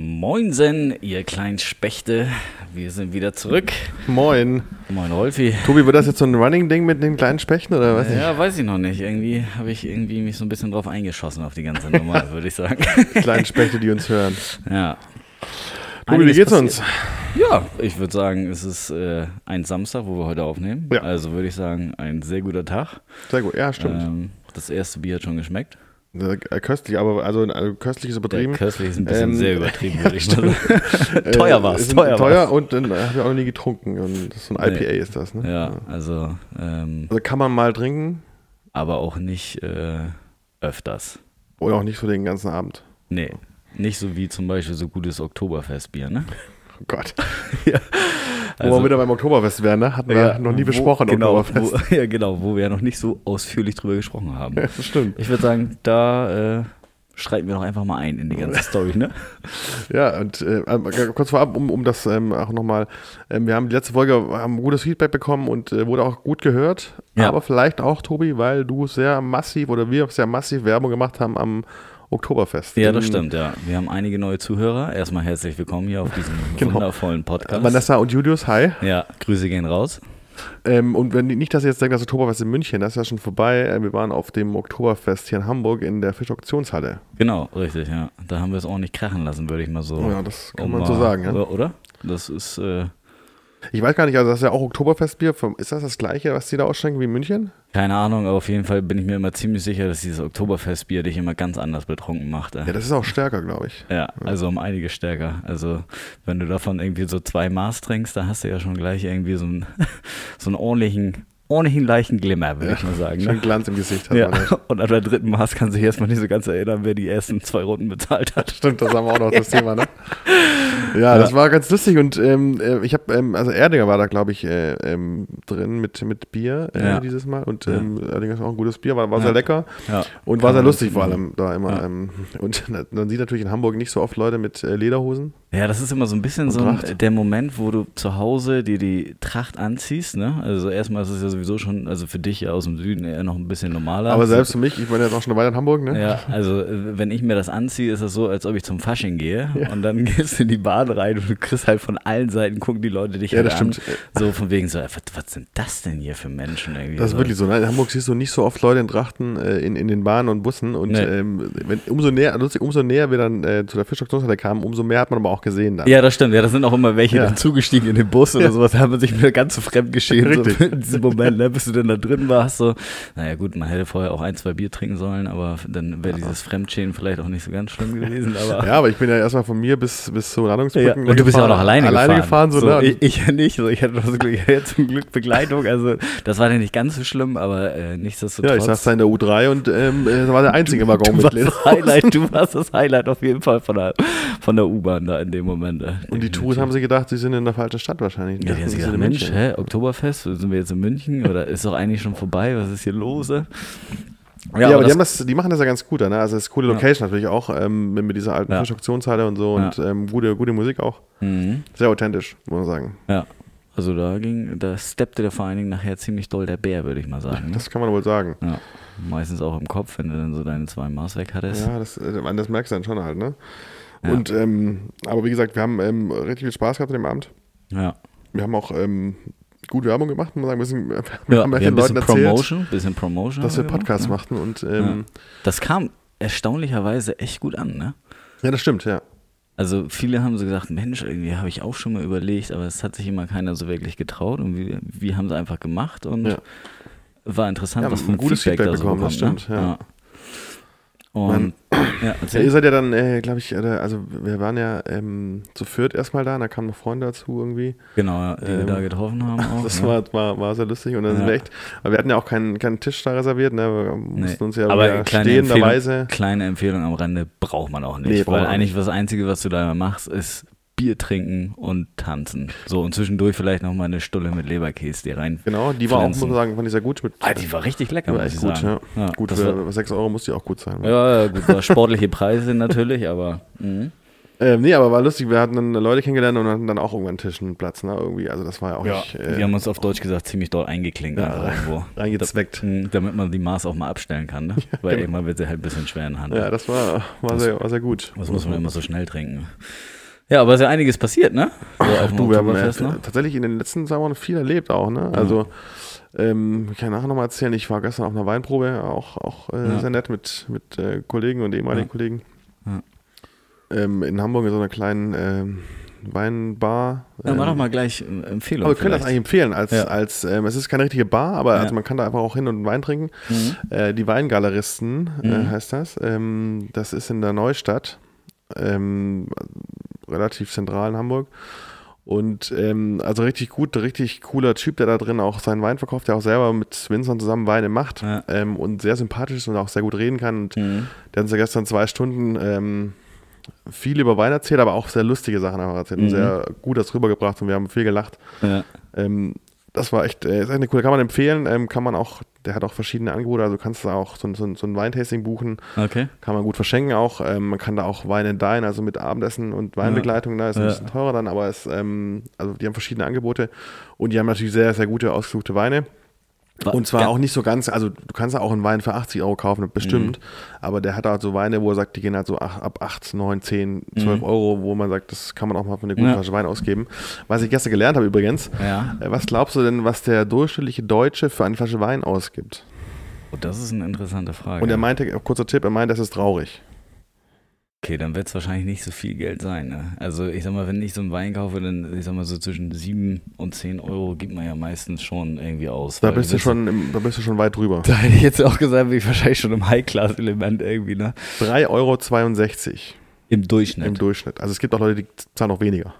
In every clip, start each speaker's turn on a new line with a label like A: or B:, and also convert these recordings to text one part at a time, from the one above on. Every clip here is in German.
A: Moinsen, ihr kleinen Spechte. Wir sind wieder zurück.
B: Moin.
A: Moin, Rolfi.
B: Tobi, wird das jetzt so ein Running-Ding mit den kleinen Spechten oder was?
A: Ja, weiß ich noch nicht. Irgendwie habe ich irgendwie mich so ein bisschen drauf eingeschossen auf die ganze Nummer, würde ich sagen.
B: Kleinen Spechte, die uns hören.
A: Ja.
B: Tobi, wie geht's
A: passiert.
B: uns?
A: Ja, ich würde sagen, es ist äh, ein Samstag, wo wir heute aufnehmen.
B: Ja.
A: Also würde ich sagen, ein sehr guter Tag.
B: Sehr gut, ja, stimmt.
A: Ähm, das erste Bier hat schon geschmeckt.
B: Äh, köstlich, aber also, also köstlich ist übertrieben.
A: köstlich ist ein bisschen
B: Ähm,
A: sehr übertrieben, würde ich sagen.
B: Äh,
A: teuer war's,
B: ist
A: teuer
B: Teuer
A: war's.
B: und dann habe ich auch noch nie getrunken. Und das ist so ein
A: Nee.
B: IPA ist das, ne?
A: Ja, also, ähm,
B: Also kann man mal trinken
A: aber auch nicht äh, öfters.
B: oder auch nicht für den ganzen Abend.
A: Nee, nicht so wie zum Beispiel so gutes Oktoberfestbier, ne?
B: Oh Gott.
A: Ja,
B: Wo wir wieder beim Oktoberfest wären, ne? Hatten wir
A: ja,
B: noch nie
A: wo-
B: besprochen,
A: genau,
B: Oktoberfest.
A: Wo, ja, genau, wo wir ja noch nicht so ausführlich drüber gesprochen haben.
B: Ja, das stimmt.
A: Ich würde sagen, da äh, schreiten wir doch einfach mal ein in die ganze Story, ne?
B: Ja, und äh, äh, kurz vorab, um, um das ähm, auch nochmal, ähm, wir haben die letzte Folge, haben gutes Feedback bekommen und äh, wurde auch gut gehört.
A: Ja.
B: Aber vielleicht auch, Tobi, weil du sehr massiv oder wir sehr massiv Werbung gemacht haben am Oktoberfest.
A: Ja, das
B: In-
A: stimmt, ja. Wir haben einige neue Zuhörer. Erstmal herzlich willkommen hier auf diesem
B: Genau.
A: wundervollen Podcast.
B: Vanessa und Julius, hi.
A: Ja, Grüße gehen raus.
B: Ähm, und wenn nicht, dass ihr jetzt denkt, das Oktoberfest in München, das ist ja schon vorbei. Äh, wir waren auf dem Oktoberfest hier in Hamburg in der Fischauktionshalle.
A: Genau, richtig, ja. Da haben wir es ordentlich krachen lassen, würde ich mal so.
B: Ja, das kann man so sagen. Ja.
A: Oder? oder? Das ist, äh,
B: Ich weiß gar nicht, also das ist ja auch Oktoberfestbier. Vom- Ist das das gleiche, was die da ausschenken wie in München?
A: keine Ahnung, aber auf jeden Fall bin ich mir immer ziemlich sicher, dass dieses Oktoberfestbier dich immer ganz anders betrunken macht. Äh.
B: Ja, das ist auch stärker, glaube ich.
A: Ja, also um einiges stärker. Also wenn du davon irgendwie so zwei Maß trinkst, da hast du ja schon gleich irgendwie so einen, so einen ordentlichen, ordentlichen leichten Glimmer, würde ich mal sagen.
B: Schön
A: Ne?
B: Glanz im Gesicht hat
A: Ja,
B: man. Ja.
A: und an der dritten Maß kann sich erstmal nicht so ganz erinnern, wer die ersten zwei Runden bezahlt hat.
B: Stimmt, das haben wir auch noch das Thema, ne? Ja, das war ganz lustig und ähm, äh, ich habe, ähm, also Erdinger war da, glaube ich, äh, ähm, drin mit, mit Bier äh,
A: Ja.
B: dieses Mal und
A: Ja.
B: ähm, Erdinger ist auch ein gutes Bier, war, war
A: Ja.
B: sehr lecker
A: Ja.
B: und war sehr lustig vor allem da immer.
A: Ja.
B: Ähm, und man sieht natürlich in Hamburg nicht so oft Leute mit äh, Lederhosen.
A: Ja, das ist immer so ein bisschen so ein,
B: Tracht.
A: der Moment, wo du zu Hause dir die Tracht anziehst. Ne? Also erstmal ist es ja sowieso schon, also für dich ja aus dem Süden eher noch ein bisschen normaler.
B: Aber selbst für mich, ich bin jetzt auch schon eine Weile in Hamburg, ne?
A: Ja, also äh, wenn ich mir das anziehe, ist das so, als ob ich zum Fasching gehe und dann gehst du in die Bahn rein und du kriegst halt von allen Seiten, gucken die Leute dich
B: Ja,
A: halt
B: das
A: an.
B: stimmt.
A: So von wegen so, was, was sind das denn hier für Menschen irgendwie?
B: Das ist
A: so.
B: wirklich so. Ne? In Hamburg siehst du nicht so oft Leute in Trachten äh, in, in den Bahnen und Bussen. Und
A: Nee.
B: ähm, wenn, umso, näher, lustig, umso näher wir dann äh, zu der Fischauktionshalle kamen, umso mehr hat man aber auch gesehen dann.
A: Ja, das stimmt. Ja, das sind auch immer welche
B: Ja.
A: dann zugestiegen in den Bus oder
B: Ja.
A: sowas. Da haben wir sich wieder ganz so fremd geschehen. So in diesem Moment, ne, bis du dann da drin warst. So, naja, gut, man hätte vorher auch ein, zwei Bier trinken sollen, aber dann wäre dieses Fremdschämen vielleicht auch nicht so ganz schlimm gewesen. Aber
B: Ja, aber ich bin ja erstmal von mir bis, bis zu
A: Ja,
B: Landungsbrücken.
A: und du bist ja auch noch alleine,
B: alleine
A: gefahren.
B: gefahren. so, ne?
A: ich, ja nicht. So, ich hatte das Glück, hatte zum Glück Begleitung. Also das war ja nicht ganz so schlimm, aber äh, nichtsdestotrotz.
B: ja, ich saß da in der U3 und ähm, äh, war der einzige Waggon
A: du
B: mit
A: warst Highlight, du warst das Highlight auf jeden Fall von der, von der U-Bahn da in dem Moment. äh.
B: Und die Touren haben sich gedacht, sie sind in der falschen Stadt wahrscheinlich.
A: Ja, die haben
B: sie
A: gedacht,
B: in
A: Mensch, hä, Oktoberfest, sind wir jetzt in München oder ist doch eigentlich schon vorbei, was ist hier los? äh?
B: Ja, aber die,
A: das-
B: das, die machen das ja ganz gut. Ne? Also es ist coole
A: Ja.
B: Location natürlich auch, ähm, mit, mit dieser alten
A: Ja.
B: Fischauktionshalle und so und ähm, gute, gute Musik auch.
A: Mhm.
B: Sehr authentisch, muss man sagen.
A: Ja, also da ging, da steppte der vor allen Dingen nachher ziemlich doll der Bär, würde ich mal sagen. Ne?
B: Das kann man wohl sagen.
A: Ja, meistens auch im Kopf, wenn du dann so deine zwei Maß weg hattest.
B: Ja, das, äh, das merkst du dann schon halt, ne?
A: Ja.
B: Und, ähm, aber wie gesagt, wir haben ähm, richtig viel Spaß gehabt an dem Abend.
A: Ja,
B: Wir haben auch ähm, gut Werbung gemacht, muss man sagen. Wir,
A: ja
B: haben
A: wir
B: ja
A: haben ein
B: den
A: bisschen
B: Leuten erzählt,
A: Promotion, bisschen Promotion.
B: dass wir Podcasts
A: ne?
B: machten. Und ähm,
A: Das kam erstaunlicherweise echt gut an, ne?
B: ja. das stimmt, ja.
A: Also viele haben so gesagt, Mensch, irgendwie habe ich auch schon mal überlegt, aber es hat sich immer keiner so wirklich getraut und wir, wir haben es einfach gemacht und
B: Ja.
A: war interessant,
B: Ja,
A: was für
B: ein gutes
A: Feedback,
B: Feedback
A: da so
B: bekommen, das
A: kommt,
B: stimmt,
A: ne?
B: ja.
A: Und ja,
B: Ja, ihr seid ja dann, äh, glaube ich, äh, also wir waren ja ähm, zu viert erstmal da, und da kamen noch Freunde dazu irgendwie.
A: genau, ja, die wir
B: ähm,
A: da getroffen haben auch.
B: Das
A: ne?
B: war, war, war sehr lustig und dann sind
A: Ja.
B: wir echt, weil wir hatten ja auch keinen, keinen Tisch da reserviert, ne? wir mussten uns ja
A: aber
B: wieder
A: kleine Empfehlung,
B: stehenderweise.
A: kleine Empfehlung am Rande braucht man auch nicht,
B: Nee,
A: weil eigentlich das Einzige, was du da machst, ist Bier trinken und tanzen. So und zwischendurch vielleicht noch mal eine Stulle mit Leberkäse dir rein.
B: Genau, die war auch, muss
A: pflanzen.
B: man sagen, fand ich sehr gut. Mit,
A: Ah, die war richtig lecker,
B: war
A: muss ich
B: gut,
A: sagen.
B: ja.
A: Ja,
B: gut,
A: das war,
B: für 6 Euro muss die auch gut sein. ne?
A: Ja, ja, gut, war sportliche Preise natürlich, aber mhm.
B: Ähm, nee, aber war lustig. Wir hatten dann Leute kennengelernt und hatten dann auch irgendwann einen Tisch einen Platz, ne? Irgendwie. Also das war ja auch nicht. Äh,
A: wir haben uns auf Deutsch gesagt ziemlich doll eingeklinkt.
B: Ja,
A: irgendwo.
B: reingezweckt.
A: Da, damit man die Maß auch mal abstellen kann, ne? Weil
B: genau.
A: irgendwann wird sie halt ein bisschen schwer in der Hand.
B: ja, das war, war, sehr, war sehr gut.
A: Das muss man immer so schnell trinken. Ja, aber ist ja einiges passiert, ne? So dem
B: Du, wir haben äh,
A: noch.
B: tatsächlich in den letzten zwei Wochen viel erlebt auch, ne? Also, ähm, ich kann nachher nochmal erzählen, ich war gestern auf einer Weinprobe, auch, auch äh,
A: Ja.
B: sehr nett mit, mit äh, Kollegen und ehemaligen
A: Ja.
B: Kollegen. Ähm, in Hamburg in so einer kleinen ähm, Weinbar.
A: Ja, mach
B: Ähm,
A: doch mal gleich äh, Empfehlung.
B: aber wir können das
A: vielleicht.
B: eigentlich empfehlen, als,
A: Ja.
B: als ähm, es ist keine richtige Bar, aber
A: Ja.
B: also man kann da einfach auch hin und Wein trinken.
A: Mhm.
B: Äh, die Weingaleristen äh,
A: Mhm.
B: heißt das. Ähm, das ist in der Neustadt, ähm, relativ zentral in Hamburg. Und ähm, also richtig gut, richtig cooler Typ, der da drin auch seinen Wein verkauft, der auch selber mit Winzern zusammen Weine macht
A: Ja.
B: ähm, und sehr sympathisch ist und auch sehr gut reden kann. Und
A: Mhm.
B: der hat uns ja gestern zwei Stunden ähm, viel über Wein erzählt, aber auch sehr lustige Sachen einfach erzählt und
A: Mhm.
B: sehr gut das rübergebracht und wir haben viel gelacht.
A: Ja.
B: Ähm, das war echt, äh, ist echt eine coole, kann man empfehlen, ähm, kann man auch, der hat auch verschiedene Angebote, also kannst du auch so, ein- so, so ein Weintasting buchen,
A: Okay.
B: kann man gut verschenken auch. Ähm, man kann da auch Wein and Dine, also mit Abendessen und Weinbegleitung, da ist ein
A: Ja.
B: bisschen teurer dann, aber es, ähm, also die haben verschiedene Angebote und die haben natürlich sehr, sehr gute, ausgesuchte Weine. Und zwar
A: ja.
B: auch nicht so ganz, also du kannst ja auch einen Wein für 80 Euro kaufen, bestimmt. Aber der hat halt so Weine, wo er sagt, die gehen halt so ab 8, 9, 10, 12
A: Mhm.
B: Euro, wo man sagt, das kann man auch mal für eine gute
A: Ja.
B: Flasche Wein ausgeben. Was ich gestern gelernt habe übrigens,
A: Ja.
B: äh, was glaubst du denn, was der durchschnittliche Deutsche für eine Flasche Wein ausgibt?
A: Oh, das ist eine interessante Frage.
B: Und er meinte, kurzer Tipp, er meint, das ist traurig.
A: Okay, dann wird es wahrscheinlich nicht so viel Geld sein. Ne? Also ich sag mal, wenn ich so einen Wein kaufe, dann ich sag mal so zwischen 7 und 10 Euro gibt man ja meistens schon irgendwie aus.
B: Da bist du schon, im, da bist du schon weit drüber.
A: Da hätte ich jetzt auch gesagt, bin ich wahrscheinlich schon im High-Class-Element irgendwie, ne?
B: 3,62 Euro
A: Im Durchschnitt.
B: im Durchschnitt. Also es gibt auch Leute, die zahlen noch weniger.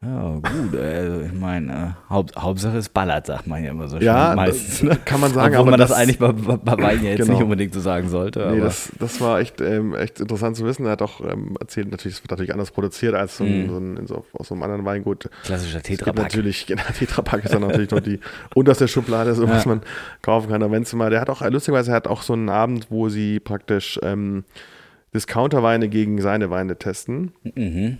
A: Ja, gut. Also ich meine, äh, Haupt, Hauptsache es ballert, sagt man ja immer so schön.
B: Ja,
A: meistens. Ne?
B: Kann man sagen,
A: Obwohl
B: aber
A: man das,
B: das-
A: eigentlich bei, bei bei Wein ja jetzt
B: Genau.
A: nicht unbedingt so sagen sollte.
B: Nee, das, das war echt, ähm, echt interessant zu wissen. Er hat auch ähm, erzählt, natürlich, es wird natürlich anders produziert als so
A: Mhm.
B: so ein, in so, aus so einem anderen Weingut.
A: klassischer
B: Es
A: Tetrapack.
B: natürlich, genau, Tetrapack ist dann natürlich noch die unterste Schublade, so was
A: Ja.
B: man kaufen kann. Aber wenn's mal, der hat auch, äh, lustigerweise, er hat auch so einen Abend, wo sie praktisch ähm, Discounterweine gegen seine Weine testen.
A: Mhm.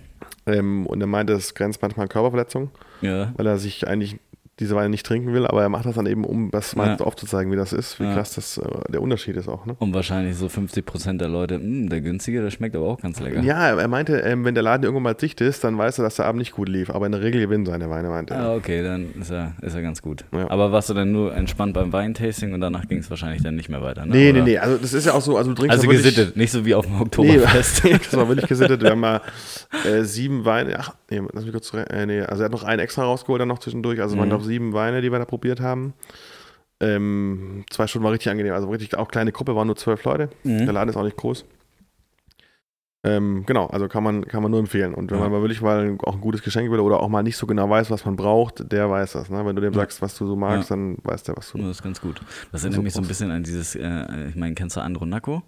B: Ähm, und er meinte, das grenzt manchmal an Körperverletzung,
A: Ja.
B: weil er sich eigentlich diese Weine nicht trinken will, aber er macht das dann eben, um das mal
A: Ja.
B: aufzuzeigen, wie das ist, wie
A: Ja.
B: krass das, äh, der Unterschied ist auch. Ne?
A: Und wahrscheinlich so 50 Prozent der Leute, "Hm, der günstige, der schmeckt aber auch ganz lecker.
B: Ja, er meinte, ähm, wenn der Laden irgendwann mal dicht ist, dann weiß er, dass der Abend nicht gut lief. Aber in der Regel gewinnen seine Weine, meinte er.
A: Ah, okay, dann ist er, ist er ganz gut.
B: Ja.
A: Aber warst du dann nur entspannt beim Weintasting und danach ging es wahrscheinlich dann nicht mehr weiter? Ne?
B: nee, nee,
A: Oder?
B: nee. Also das ist ja auch so, also du trinkst
A: Also
B: wirklich,
A: gesittet, nicht so wie auf dem
B: Nee,
A: Oktoberfest.
B: das war wirklich gesittet. Wir haben mal äh, sieben Weine, ach, nee, lass mich kurz, äh, nee, also er hat noch einen extra rausgeholt dann noch zwischendurch. Also
A: Mhm.
B: glaube sieben Weine, die wir da probiert haben. Ähm, zwei Stunden war richtig angenehm. Also richtig auch kleine Gruppe, waren nur zwölf Leute.
A: Mhm.
B: Der Laden ist auch nicht groß. Ähm, genau, also kann man, kann man nur empfehlen. Und wenn
A: Ja.
B: man mal wirklich mal auch ein gutes Geschenk will oder auch mal nicht so genau weiß, was man braucht, der weiß das. Ne? Wenn du dem
A: Ja.
B: sagst, was du so magst, dann weiß der, was du.
A: Ja, Das ist ganz gut. Das erinnert
B: So
A: mich so ein bisschen an dieses, äh, ich meine, kennst du Andronaco?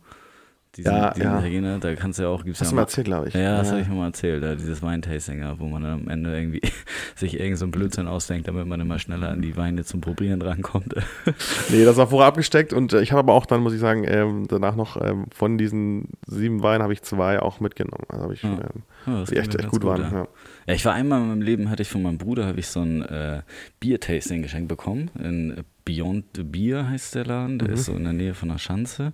A: Diesen,
B: Ja,
A: diesen
B: ja.
A: Italiener, da kannst du ja auch, gibt's
B: Hast
A: ja
B: du mal erzählt, glaube ich.
A: Ja, das habe ich mal erzählt, da dieses Weintasting, ja, wo man dann am Ende irgendwie sich irgend so ein Blödsinn ausdenkt, damit man immer schneller an die Weine zum Probieren rankommt.
B: Nee, das war vorher abgesteckt und äh, ich habe aber auch dann, muss ich sagen, ähm, danach noch ähm, von diesen sieben Weinen habe ich zwei auch mitgenommen. Also habe ich,
A: Ja.
B: ähm,
A: Ja,
B: die echt,
A: ja
B: echt
A: ganz
B: gut waren.
A: Ja. Ich war einmal in meinem Leben, hatte ich von meinem Bruder, habe ich so ein äh, Bier-Tasting geschenkt bekommen. In Beyond the Beer heißt der Laden, der
B: Mhm.
A: ist so in der Nähe von der Schanze.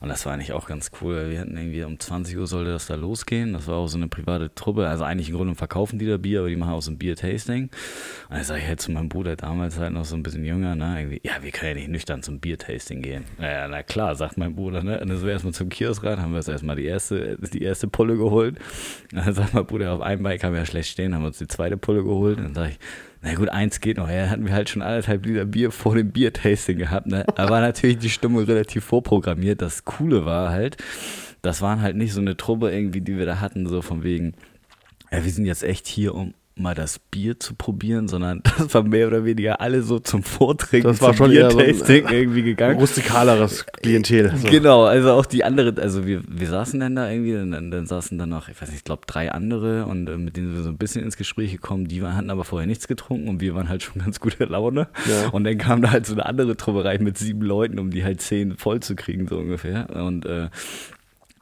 A: Und das war eigentlich auch ganz cool. weil Wir hatten irgendwie um 20 Uhr sollte das da losgehen. Das war auch so eine private Truppe. Also eigentlich im Grunde verkaufen die da Bier, aber die machen auch so ein Bier-Tasting. Und dann sage ich halt zu meinem Bruder, damals halt noch so ein bisschen jünger, ne, irgendwie, ja, wir können ja nicht nüchtern zum Bier-Tasting gehen. Naja, na klar, sagt mein Bruder, ne. Und dann sind wir erstmal zum Kiosk rein, haben wir uns erstmal die erste, die erste Pulle geholt. Und dann sagt mein Bruder, auf einem Bein kann man ja schlecht stehen, haben uns die zweite Pulle geholt. Und dann sage ich, na gut, eins geht noch. Ja, hatten wir halt schon anderthalb Liter Bier vor dem Bier-Tasting gehabt. Ne? Da war natürlich die Stimmung relativ vorprogrammiert. Das Coole war halt, das waren halt nicht so eine Truppe irgendwie, die wir da hatten, so von wegen, ja, wir sind jetzt echt hier, um mal das Bier zu probieren, sondern das war mehr oder weniger alle so zum Vortrinken,
B: Das war
A: zum
B: schon eher so
A: Bier-Tasting irgendwie gegangen.
B: Rustikaleres Klientel. So.
A: Genau, also auch die andere, also wir, wir saßen dann da irgendwie, dann, dann saßen dann noch, ich weiß nicht, ich glaube drei andere und äh, mit denen sind wir so ein bisschen ins Gespräch gekommen, die waren, hatten aber vorher nichts getrunken und wir waren halt schon ganz guter Laune.
B: Ja.
A: Und dann kam da halt so eine andere Truppe rein mit sieben Leuten, um die halt zehn voll zu kriegen, so ungefähr. Und äh,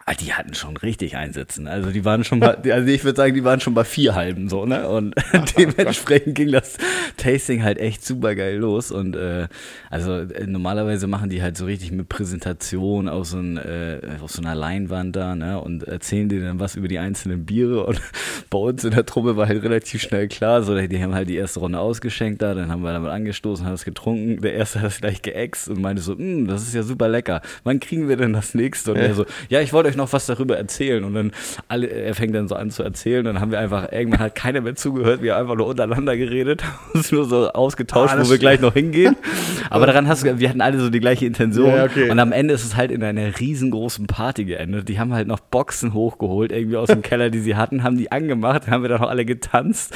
A: Ah, die hatten schon richtig einsitzen. Also die waren schon mal, also ich würde sagen, die waren schon bei vier halben so, ne? Und dementsprechend ging das Tasting halt echt super geil los. Und äh, also äh, normalerweise machen die halt so richtig mit Präsentation auf so, ein, äh, auf so einer Leinwand da, ne? Und erzählen dir dann was über die einzelnen Biere. Und bei uns in der Truppe war halt relativ schnell klar, so die haben halt die erste Runde ausgeschenkt da, dann haben wir damit angestoßen, haben es getrunken. Der erste hat es gleich geäxt und meinte so, hm, das ist ja super lecker. Wann kriegen wir denn das nächste? Und er so, ja, ich wollte euch noch was darüber erzählen. Und dann alle, er fängt dann so an zu erzählen. Dann haben wir einfach, irgendwann hat keiner mehr zugehört. Wir haben einfach nur untereinander geredet, uns nur so ausgetauscht,
B: Ah,
A: wo wir gleich noch hingehen. Aber daran hast du, wir hatten alle so die gleiche Intention.
B: Ja, okay.
A: Und am Ende ist es halt in einer riesengroßen Party geendet. Die haben halt noch Boxen hochgeholt, irgendwie aus dem Keller, die sie hatten, haben die angemacht, haben wir dann noch alle getanzt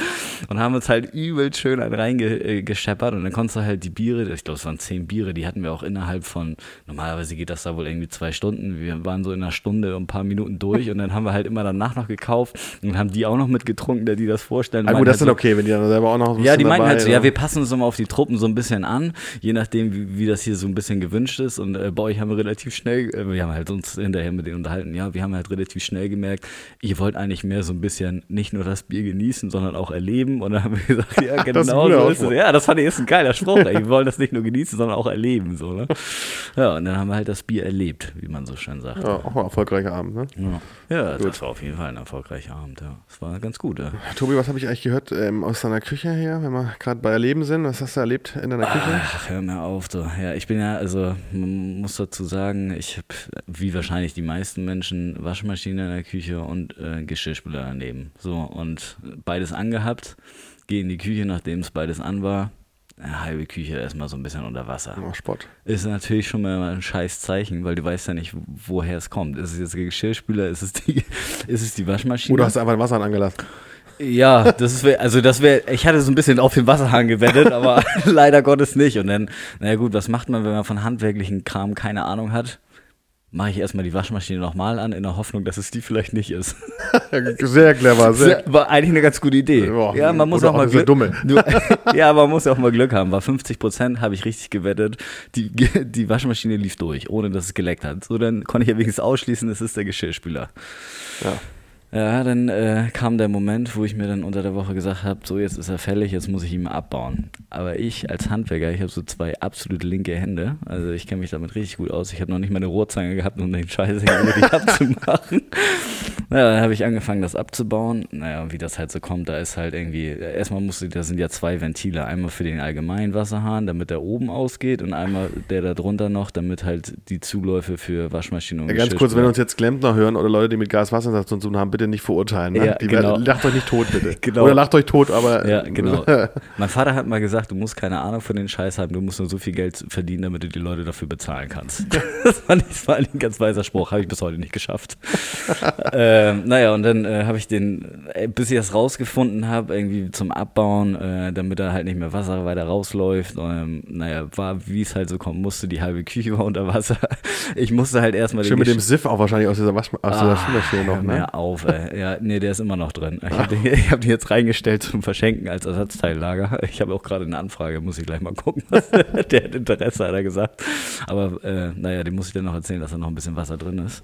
A: und haben uns halt übel schön reingescheppert. Und dann konntest du halt die Biere, ich glaube, es waren zehn Biere, die hatten wir auch innerhalb von, normalerweise geht das da wohl irgendwie zwei Stunden. Wir waren so in einer Stunde und ein paar Minuten durch und dann haben wir halt immer danach noch gekauft und haben die auch noch mitgetrunken, der die das vorstellen.
B: Ah, gut, das
A: halt
B: ist
A: so,
B: okay, wenn die dann selber auch noch ein
A: ja, die meinten halt so, ja,
B: ne?
A: wir passen uns immer auf die Truppen so ein bisschen an, je nachdem, wie, wie das hier so ein bisschen gewünscht ist. Und äh, bei euch haben wir relativ schnell, äh, wir haben halt uns hinterher mit denen unterhalten, ja, wir haben halt relativ schnell gemerkt, ihr wollt eigentlich mehr so ein bisschen nicht nur das Bier genießen, sondern auch erleben. Und dann haben wir gesagt, ja,
B: ist
A: genau
B: guter
A: so ist es. Ja, das fand ich ist ein geiler Spruch. ey. Wir wollen das nicht nur genießen, sondern auch erleben. So, ne? Ja, und dann haben wir halt das Bier erlebt, wie man so schön sagt.
B: Ja, auch ein erfolgreicher Abend, ne?
A: Ja, ja das war auf jeden Fall ein erfolgreicher Abend. Ja. Das war ganz gut. Ja.
B: Tobi, was habe ich eigentlich gehört ähm, aus deiner Küche her, wenn wir gerade bei Erleben sind? Was hast du erlebt in deiner Küche?
A: Ach, hör mir auf. So. Ja, ich bin ja, also man muss dazu sagen, ich habe, wie wahrscheinlich die meisten Menschen, Waschmaschine in der Küche und äh, Geschirrspüler daneben. So, und beides angehabt, gehe in die Küche, nachdem es beides an war. Eine halbe Küche erstmal so ein bisschen unter Wasser.
B: Oh, Spott.
A: Ist natürlich schon mal ein scheiß Zeichen, weil du weißt ja nicht, woher es kommt. Ist es jetzt der Geschirrspüler, ist es die, ist es die Waschmaschine?
B: Oder hast du einfach ein Wasser angelassen?
A: Ja, das wäre, also das wäre, ich hatte so ein bisschen auf den Wasserhahn gewettet, aber leider Gottes nicht. Und dann, naja gut, was macht man, wenn man von handwerklichen Kram keine Ahnung hat? Mache ich erstmal die Waschmaschine nochmal an, in der Hoffnung, dass es die vielleicht nicht ist.
B: Sehr clever, sehr.
A: War eigentlich eine ganz gute Idee.
B: Ja,
A: Ja, man muss auch mal
B: auch sehr
A: Glück.
B: dumme.
A: Du, ja, man muss auch mal Glück haben. War 50 Prozent, habe ich richtig gewettet. Die, die Waschmaschine lief durch, ohne dass es geleckt hat. So, dann konnte ich ja wenigstens ausschließen, es ist der Geschirrspüler.
B: Ja.
A: Ja, dann äh, kam der Moment, wo ich mir dann unter der Woche gesagt habe, so jetzt ist er fällig, jetzt muss ich ihn mal abbauen. Aber ich als Handwerker, ich habe so zwei absolut linke Hände, also ich kenne mich damit richtig gut aus. Ich habe noch nicht mal eine Rohrzange gehabt, um den Scheiß richtig abzumachen. Naja, dann habe ich angefangen, das abzubauen. Naja, und wie das halt so kommt, da ist halt irgendwie, erstmal musste, da sind ja zwei Ventile, einmal für den allgemeinen Wasserhahn, damit der oben ausgeht und einmal der da drunter noch, damit halt die Zuläufe für Waschmaschine und
B: Ja, ganz kurz, wenn uns jetzt Klempner hören oder Leute, die mit Gaswasserinstallation zu tun haben, bitte nicht verurteilen. Ne?
A: Ja,
B: die
A: genau.
B: werden, lacht euch nicht tot, bitte.
A: Genau.
B: Oder lacht euch tot, aber.
A: Ja, genau. mein Vater hat mal gesagt, du musst keine Ahnung von den Scheiß haben, du musst nur so viel Geld verdienen, damit du die Leute dafür bezahlen kannst. das fand ich, war eigentlich ein ganz weiser Spruch, habe ich bis heute nicht geschafft. ähm, naja, und dann äh, habe ich den, äh, bis ich das rausgefunden habe, irgendwie zum Abbauen, äh, damit da halt nicht mehr Wasser weiter rausläuft. Ähm, naja, war, wie es halt so kommen musste, die halbe Küche war unter Wasser. Ich musste halt erstmal
B: Schön
A: den
B: mit dem Siff auch wahrscheinlich aus dieser, Wasch aus dieser
A: Ah,
B: noch, ne?
A: mir auf, ey. Ja, nee, der ist immer noch drin. Ich habe den, ich hab den jetzt reingestellt zum Verschenken als Ersatzteillager. Ich habe auch gerade eine Anfrage, muss ich gleich mal gucken. Was, der hat Interesse, hat er gesagt. Aber äh, naja, dem muss ich dann noch erzählen, dass da noch ein bisschen Wasser drin ist.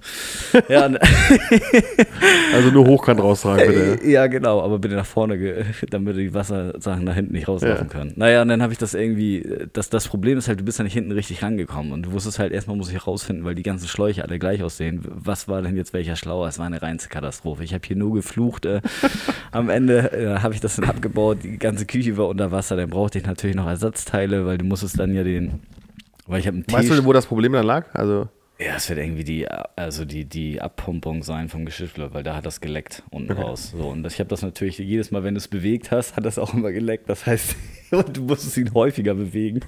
A: Ja, und,
B: Also nur hochkant raustragen, bitte.
A: äh, ja, genau, aber bitte nach vorne, damit die Wassersachen nach hinten nicht rauslaufen
B: Ja.
A: können. Naja, und dann habe ich das irgendwie, das, das Problem ist halt, du bist ja nicht hinten richtig rangekommen und du wusstest halt, erstmal muss ich herausfinden, weil die ganzen Schläuche alle gleich aussehen. Was war denn jetzt welcher schlauer? Es war eine reinste Katastrophe. Ich habe hier nur geflucht. Äh, am Ende äh, habe ich das dann abgebaut, die ganze Küche war unter Wasser, dann brauchte ich natürlich noch Ersatzteile, weil du musstest dann ja den, weil ich habe
B: Weißt du, wo das Problem dann lag? Also,
A: Ja, es wird irgendwie die, also die, die Abpumpung sein vom Geschirrspüler, weil da hat das geleckt unten raus. So, und ich habe das natürlich jedes Mal, wenn du es bewegt hast, hat das auch immer geleckt. Das heißt, und du musstest ihn häufiger bewegen.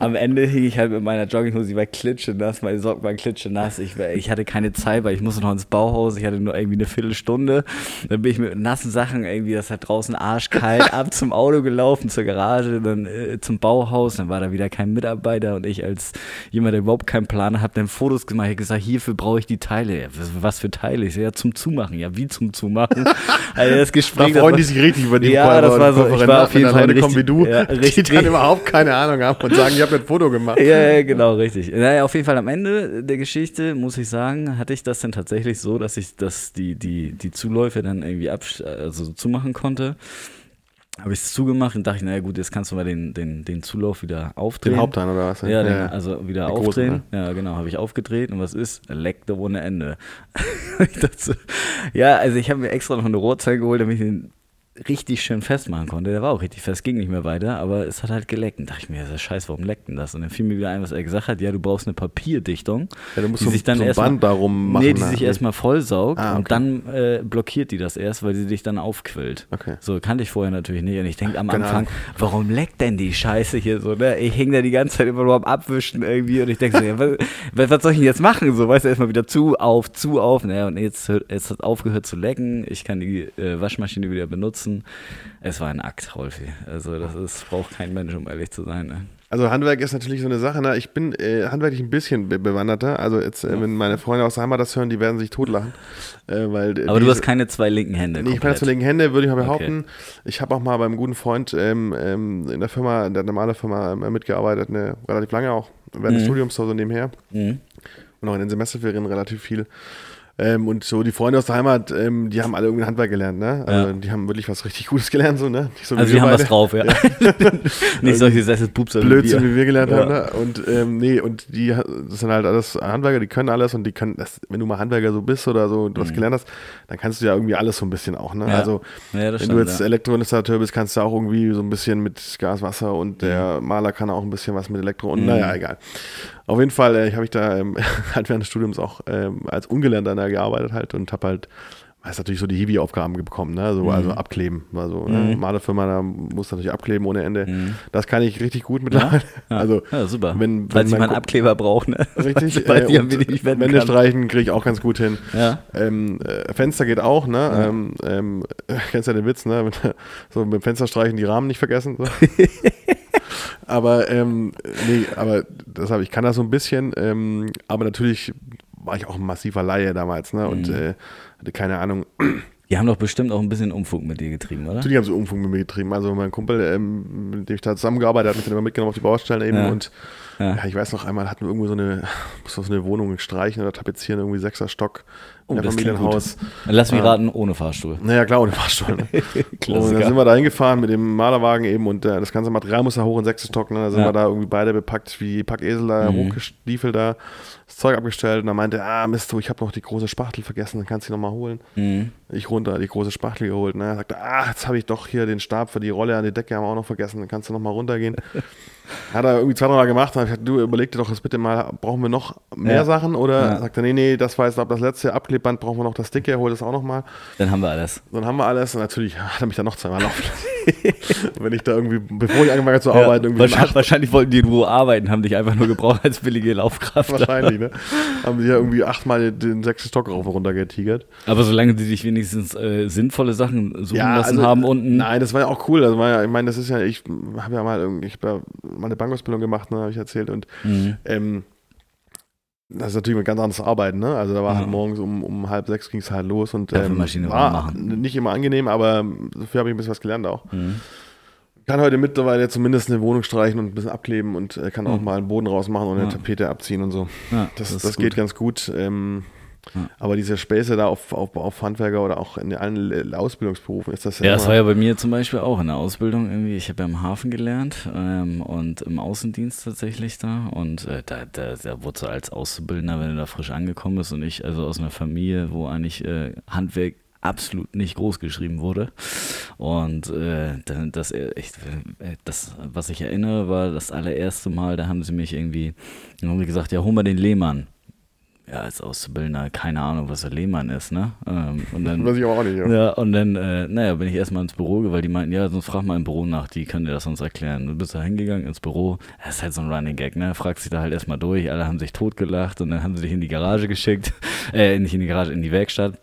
A: Am Ende hing ich halt mit meiner Jogginghose, die war klitschenass, meine Socken waren klitschenass. Ich, ich hatte keine Zeit, weil ich musste noch ins Bauhaus. Ich hatte nur irgendwie eine Viertelstunde. Dann bin ich mit nassen Sachen irgendwie, das hat draußen arschkalt, ab zum Auto gelaufen, zur Garage, dann äh, zum Bauhaus. Dann war da wieder kein Mitarbeiter und ich als jemand, der überhaupt keinen Plan hat, habe dann Fotos gemacht. Ich hab gesagt, hierfür brauche ich die Teile. Ja, was, für Teile? Ich so, ja, zum Zumachen. Ja, wie zum Zumachen? Also das
B: da
A: Gespräch. das
B: freuen die sich richtig über die
A: ja, das war so, ich war auf jeden Fall
B: kommen wie
A: richtig. Ja,
B: die dann überhaupt keine Ahnung haben und sagen, ich habe ein Foto gemacht.
A: Ja, ja, genau, richtig. Naja, auf jeden Fall am Ende der Geschichte, muss ich sagen, hatte ich das dann tatsächlich so, dass ich das, die, die, die Zuläufe dann irgendwie absch also zumachen konnte habe ich es zugemacht und dachte, naja gut, jetzt kannst du mal den, den, den Zulauf wieder aufdrehen.
B: Den Hauptteil oder was?
A: Ja, ja, den, also wieder aufdrehen. Großen, ja. ja, genau, habe ich aufgedreht und was ist? Leckte ohne Ende. dachte ja, also ich habe mir extra noch eine Rohrzeit geholt, damit ich den richtig schön festmachen konnte. Der war auch richtig fest, ging nicht mehr weiter, aber es hat halt geleckt. Und dachte ich mir, das ist scheiße, warum leckt denn das? Und dann fiel mir wieder ein, was er gesagt hat, ja, du brauchst eine Papierdichtung,
B: ja, du musst
A: die
B: so,
A: sich dann
B: so
A: erst
B: Band
A: mal,
B: darum machen.
A: Nee, die sich erstmal vollsaugt
B: Ah, okay.
A: und dann äh, blockiert die das erst, weil sie dich dann aufquillt.
B: Okay.
A: So kannte ich vorher natürlich nicht. Und ich denke am
B: Keine
A: Anfang, warum leckt denn die Scheiße hier so? Ne? Ich hänge da die ganze Zeit immer nur am Abwischen irgendwie und ich denke so, ja, was, was soll ich denn jetzt machen? So, weißt du, erstmal wieder zu, auf, zu, auf. Naja, und jetzt, jetzt hat aufgehört zu lecken. Ich kann die äh, Waschmaschine wieder benutzen. Es war ein Akt, Rolfi. Also das ist, braucht kein Mensch, um ehrlich zu sein. Ne?
B: Also Handwerk ist natürlich so eine Sache. Ne? Ich bin äh, handwerklich ein bisschen be bewanderter. Also jetzt, äh, wenn meine Freunde aus der Heimat das hören, die werden sich totlachen. Äh, weil, äh,
A: Aber du hast keine zwei linken Hände.
B: Nee, ich meine
A: komplett.
B: zu linken Hände, würde ich mal
A: Okay.
B: behaupten. Ich habe auch mal beim guten Freund ähm, ähm, in der Firma, in der normalen Firma ähm, mitgearbeitet, eine, relativ lange auch, während des
A: Mhm.
B: Studiums, so nebenher.
A: Mhm.
B: Und auch in den Semesterferien relativ viel. Ähm, und so die Freunde aus der Heimat, ähm, die haben alle irgendwie Handwerk gelernt, ne? Also
A: Ja.
B: die haben wirklich was richtig Gutes gelernt, so, ne? Nicht so
A: Also die haben was
B: beide.
A: drauf, ja. Nicht solche Sesselpups
B: Blödsinn, wie wir gelernt
A: Ja.
B: haben. Ne? Und ähm, nee, und die das sind halt alles Handwerker, die können alles und die können, das, wenn du mal Handwerker so bist oder so und was gelernt hast, dann kannst du ja irgendwie alles so ein bisschen auch. Ne?
A: Mhm. Ja.
B: Also
A: Ja,
B: wenn du
A: stimmt,
B: jetzt
A: ja.
B: Elektroinstallateur bist, kannst du auch irgendwie so ein bisschen mit Gas, Wasser und der Maler kann auch ein bisschen was mit Elektro und
A: Mhm.
B: naja, egal. Auf jeden Fall äh, habe ich da ähm, halt während des Studiums auch ähm, als Ungelernter da gearbeitet halt und habe halt meist natürlich so die Hiwi-Aufgaben bekommen, ne? so, also abkleben. Also ne?
A: Mhm.
B: Malerfirma, da muss natürlich abkleben ohne Ende.
A: Mhm.
B: Das kann ich richtig gut mittlerweile.
A: Ja.
B: Also
A: ja, super.
B: wenn-
A: Falls
B: wenn
A: jemand
B: mein Ko-
A: Abkleber braucht, ne?
B: richtig.
A: Sobald
B: äh, und
A: wenden
B: Wände
A: kann.
B: streichen kriege ich auch ganz gut hin.
A: Ja.
B: Ähm, äh, Fenster geht auch, ne?
A: Ja.
B: Ähm, ähm, kennst ja den Witz, ne? So mit dem Fenster streichen die Rahmen nicht vergessen. So. aber ähm, nee, aber das habe ich kann das so ein bisschen, ähm, aber natürlich war ich auch ein massiver Laie damals, ne? Und
A: Mhm.
B: äh, hatte keine Ahnung.
A: Die haben doch bestimmt auch ein bisschen Umfug mit dir getrieben, oder?
B: Natürlich haben sie Umfang mit mir getrieben. Also mein Kumpel, ähm, mit dem ich da zusammengearbeitet habe, hat mich dann immer mitgenommen auf die Baustellen eben
A: Ja.
B: und
A: Ja.
B: ja, ich weiß noch einmal hatten wir irgendwo so eine, mussten wir so eine Wohnung streichen oder tapezieren, irgendwie sechster Stock
A: Oh,
B: in der Familienhaus.
A: Lass mich
B: Ja.
A: raten, ohne Fahrstuhl.
B: Naja, klar, ohne Fahrstuhl. Ne? und dann sind wir da hingefahren mit dem Malerwagen eben und äh, das ganze Material muss da hoch in sechsten Stock. Ne? Da sind
A: Ja.
B: wir da irgendwie beide bepackt wie Packesel da
A: Mhm.
B: hochgestiefelt da, das Zeug abgestellt und dann meinte er, ah Mist, du, ich habe noch die große Spachtel vergessen, dann kannst du die nochmal holen.
A: Mhm.
B: Ich runter, die große Spachtel geholt. Ne? Er sagte, ah, jetzt habe ich doch hier den Stab für die Rolle an die Decke haben wir auch noch vergessen, dann kannst du nochmal runtergehen. Hat er irgendwie zwei, drei Mal gemacht. Dann ich gesagt, du überleg dir doch das bitte mal, brauchen wir noch mehr
A: Ja.
B: Sachen? Oder
A: Ja.
B: sagt er, nee, nee, das war jetzt das letzte Abklebband, brauchen wir noch das dicke, hol das auch nochmal.
A: Dann haben wir alles.
B: Dann haben wir alles und natürlich hat er mich dann noch zweimal laufen lassen. Wenn ich da irgendwie, bevor ich angefangen habe zu arbeiten, irgendwie um
A: wahrscheinlich, wahrscheinlich wollten die in Ruhe arbeiten, haben dich einfach nur gebraucht als billige Laufkraft.
B: wahrscheinlich, ne? Haben sie ja irgendwie achtmal den sechsten Stock rauf und runter getigert.
A: Aber solange die dich wenigstens äh, sinnvolle Sachen suchen lassen
B: also,
A: haben unten.
B: Nein, das war ja auch cool. War ja, ich meine, das ist ja, ich habe ja mal irgendwie, ich habe ja mal eine Bankausbildung gemacht, ne, habe ich erzählt. Und
A: Mhm.
B: ähm, das ist natürlich ein ganz anderes Arbeiten, ne? Also da war
A: Ja.
B: halt morgens um, um halb sechs ging es halt los und ähm, war nicht immer angenehm, aber dafür habe ich ein bisschen was gelernt auch.
A: Mhm.
B: kann heute mittlerweile zumindest eine Wohnung streichen und ein bisschen abkleben und äh, kann auch
A: Mhm.
B: mal einen Boden rausmachen und eine
A: Ja.
B: Tapete abziehen und so.
A: Ja,
B: Das, das,
A: ist
B: geht ganz gut. Ähm,
A: Ja.
B: Aber diese Späße da auf, auf, auf Handwerker oder auch in allen Ausbildungsberufen ist das
A: Ja, das
B: immer-
A: war ja bei mir zum Beispiel auch in der Ausbildung irgendwie. Ich habe ja im Hafen gelernt ähm, und im Außendienst tatsächlich da. Und äh, da, da, da wurde so als Auszubildender, wenn du da frisch angekommen bist und ich also aus einer Familie, wo eigentlich äh, Handwerk absolut nicht groß geschrieben wurde. Und äh, das, äh, ich, äh, das, was ich erinnere, war das allererste Mal, da haben sie mich irgendwie, haben sie gesagt, ja, hol mal den Lehmann. Ja, als Auszubildender, keine Ahnung, was der Lehmann ist, ne? Ähm, und dann,
B: Weiß ich auch nicht. Ja.
A: ja, und dann, äh, naja, bin ich erstmal ins Büro, weil die meinten, ja, sonst frag mal im Büro nach, die können dir das sonst erklären. Du bist da hingegangen ins Büro, das ist halt so ein Running Gag, ne? Fragst dich da halt erstmal durch, alle haben sich totgelacht und dann haben sie dich in die Garage geschickt, äh, nicht in die Garage, in die Werkstatt.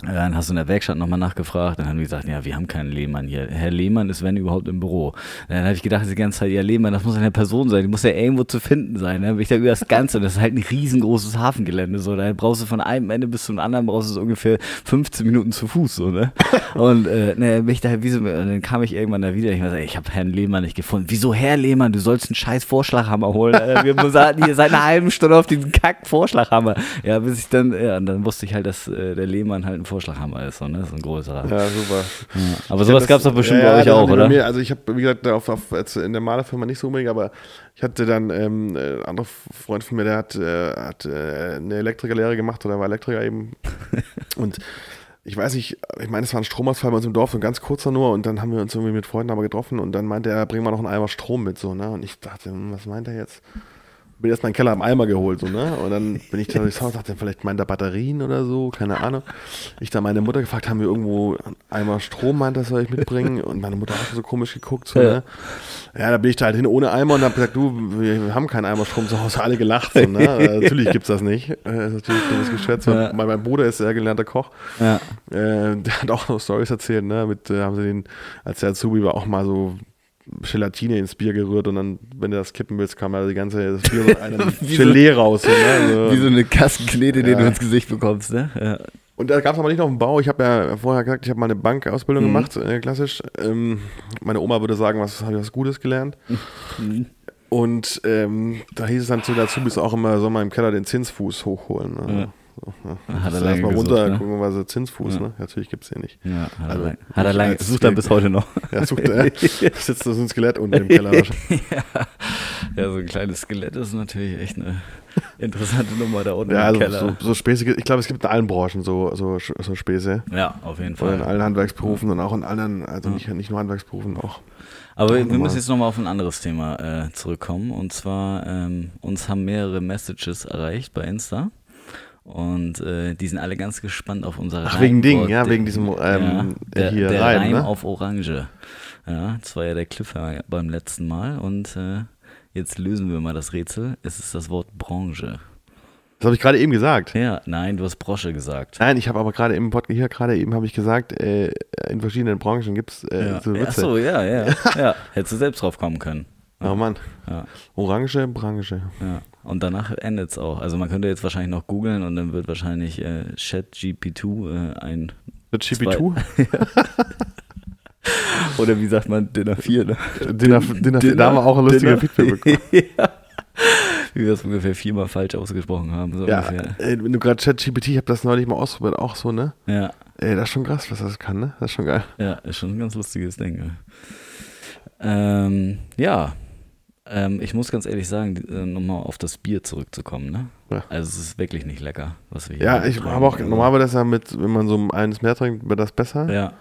A: Dann hast du in der Werkstatt nochmal nachgefragt. Dann haben die gesagt, ja, wir haben keinen Lehmann hier. Herr Lehmann ist, wenn überhaupt, im Büro. Dann habe ich gedacht, die ganze Zeit, ja, Lehmann, das muss eine Person sein. Die muss ja irgendwo zu finden sein. Dann bin ich da über das Ganze. Das ist halt ein riesengroßes Hafengelände. So. Da brauchst du von einem Ende bis zum anderen brauchst du ungefähr 15 Minuten zu Fuß. So, ne? Und äh, ne, bin ich da, wie so, dann kam ich irgendwann da wieder. Ich, war, ich habe Herrn Lehmann nicht gefunden. Wieso Herr Lehmann? Du sollst einen scheiß Vorschlaghammer holen. Wir warten hier seit einer halben Stunde auf diesen kack Vorschlaghammer. Ja, bis ich dann, ja, und dann wusste ich halt, dass äh, der Lehmann halt ein Vorschlaghammer ist. So, ne? Das ist ein größerer.
B: Ja, super.
A: Ja. Aber sowas gab es doch bestimmt
B: ja,
A: bei euch auch,
B: haben
A: oder?
B: Mir, also ich habe, wie gesagt, auf, auf, in der Malerfirma nicht so unbedingt, aber ich hatte dann ähm, äh, ein anderer Freund von mir, der hat, äh, hat äh, eine Elektrikerlehre gemacht oder war Elektriker eben. und ich weiß nicht, ich meine, es war ein Stromausfall bei uns im Dorf, so ein ganz kurzer nur, und dann haben wir uns irgendwie mit Freunden aber getroffen und dann meinte er, bring mal noch einen Eimer Strom mit, so, ne? Und ich dachte, hm, was meint er jetzt? Bin erst meinen Keller am Eimer geholt, so, ne? Und dann bin ich da durchs Haus, dachte, vielleicht meint er Batterien oder so, keine Ahnung. Ich da meine Mutter gefragt, haben wir irgendwo einen Eimer Strom, meint er, soll ich mitbringen? Und meine Mutter hat so komisch geguckt, so, ne? Ja, da bin ich da halt hin ohne Eimer und hab gesagt, du, wir haben keinen Eimer Strom zu Hause, alle gelacht, so, ne? Äh, natürlich gibt's das nicht. Äh, Das ist natürlich ein dummes Geschwätz.
A: Ja.
B: Mein, mein Bruder ist sehr gelernter Koch.
A: Ja.
B: Äh, der hat auch noch Stories erzählt, ne? Mit, äh, haben sie den, als der Azubi war, auch mal so Gelatine ins Bier gerührt und dann, wenn du das kippen willst, kam ja die ganze das Bier so einem
A: Wie so-
B: Gelee raus. Ne? also,
A: Wie so eine Kassenknete, die
B: Ja.
A: du ins Gesicht bekommst, ne? Ja.
B: und da gab es aber nicht noch einen Bau. Ich habe ja vorher gesagt, ich habe mal eine Bankausbildung
A: Mhm.
B: gemacht, äh, klassisch. Ähm, meine Oma würde sagen, was habe ich was Gutes gelernt.
A: Mhm.
B: Und ähm, da hieß es dann zu den Azubis auch immer, soll man im Keller den Zinsfuß hochholen. Ne?
A: Ja.
B: Ja.
A: Hat er lange
B: mal
A: gesucht,
B: runter,
A: ne?
B: gucken, was ist Zinsfuß,
A: Ja.
B: ne? Natürlich gibt es den nicht.
A: Ja, hat er,
B: Also,
A: lang, hat er lange, sucht er bis heute noch.
B: Ja, sucht er. sitzt so ein Skelett unten im Keller. wahrscheinlich.
A: Ja, so ein kleines Skelett ist natürlich echt eine interessante Nummer da unten
B: Ja,
A: im
B: also
A: Keller.
B: so, so Späße, ich glaube, es gibt in allen Branchen so, so, so Späße.
A: ja, auf jeden
B: Oder in
A: Fall.
B: allen Handwerksberufen und auch in anderen, also nicht, nicht nur Handwerksberufen, auch.
A: Aber wir müssen jetzt nochmal auf ein anderes Thema äh, zurückkommen. Und zwar, ähm, uns haben mehrere Messages erreicht bei Insta. Und äh, die sind alle ganz gespannt auf unsere
B: Ach, wegen Ding, ja, wegen diesem, ähm,
A: der,
B: hier
A: der
B: Reim,
A: Reim
B: ne?
A: auf Orange. Ja, das war ja der Cliffhanger beim letzten Mal. Und äh, jetzt lösen wir mal das Rätsel. Es ist das Wort Branche.
B: Das habe ich gerade eben gesagt.
A: Ja, nein, du hast Brosche gesagt.
B: Nein, ich habe aber gerade im Podcast, hier gerade eben habe ich gesagt, äh, in verschiedenen Branchen gibt es äh,
A: Ja.
B: so
A: Ja, Ach
B: Witze.
A: so, ja, ja. ja. Hättest du selbst drauf kommen können.
B: Oh Mann,
A: Ja,
B: Orange, Branche.
A: ja. Und danach endet es auch. Also man könnte jetzt wahrscheinlich noch googeln und dann wird wahrscheinlich äh, ChatGP2 äh, ein
B: Mit GP2?
A: oder wie sagt man Dinner 4, ne?
B: Dinner, Dinner, da haben wir auch ein lustiges Feedback bekommen.
A: ja. Wie wir es ungefähr viermal falsch ausgesprochen haben. So
B: Ja,
A: ungefähr.
B: äh, wenn du gerade ChatGPT, ich habe das neulich mal ausprobiert, auch so, ne?
A: Ja,
B: Ey, das ist schon krass, was das kann, ne? Das ist schon geil.
A: ja, ist schon ein ganz lustiges Ding. Ähm, ja. Ähm, ich muss ganz ehrlich sagen, die- äh, nochmal auf das Bier zurückzukommen, ne?
B: Ja.
A: Also es ist wirklich nicht lecker, was wir hier
B: Ja, ich habe auch, normal wird das ja mit, wenn man so eines mehr trinkt, wird das besser.
A: Ja,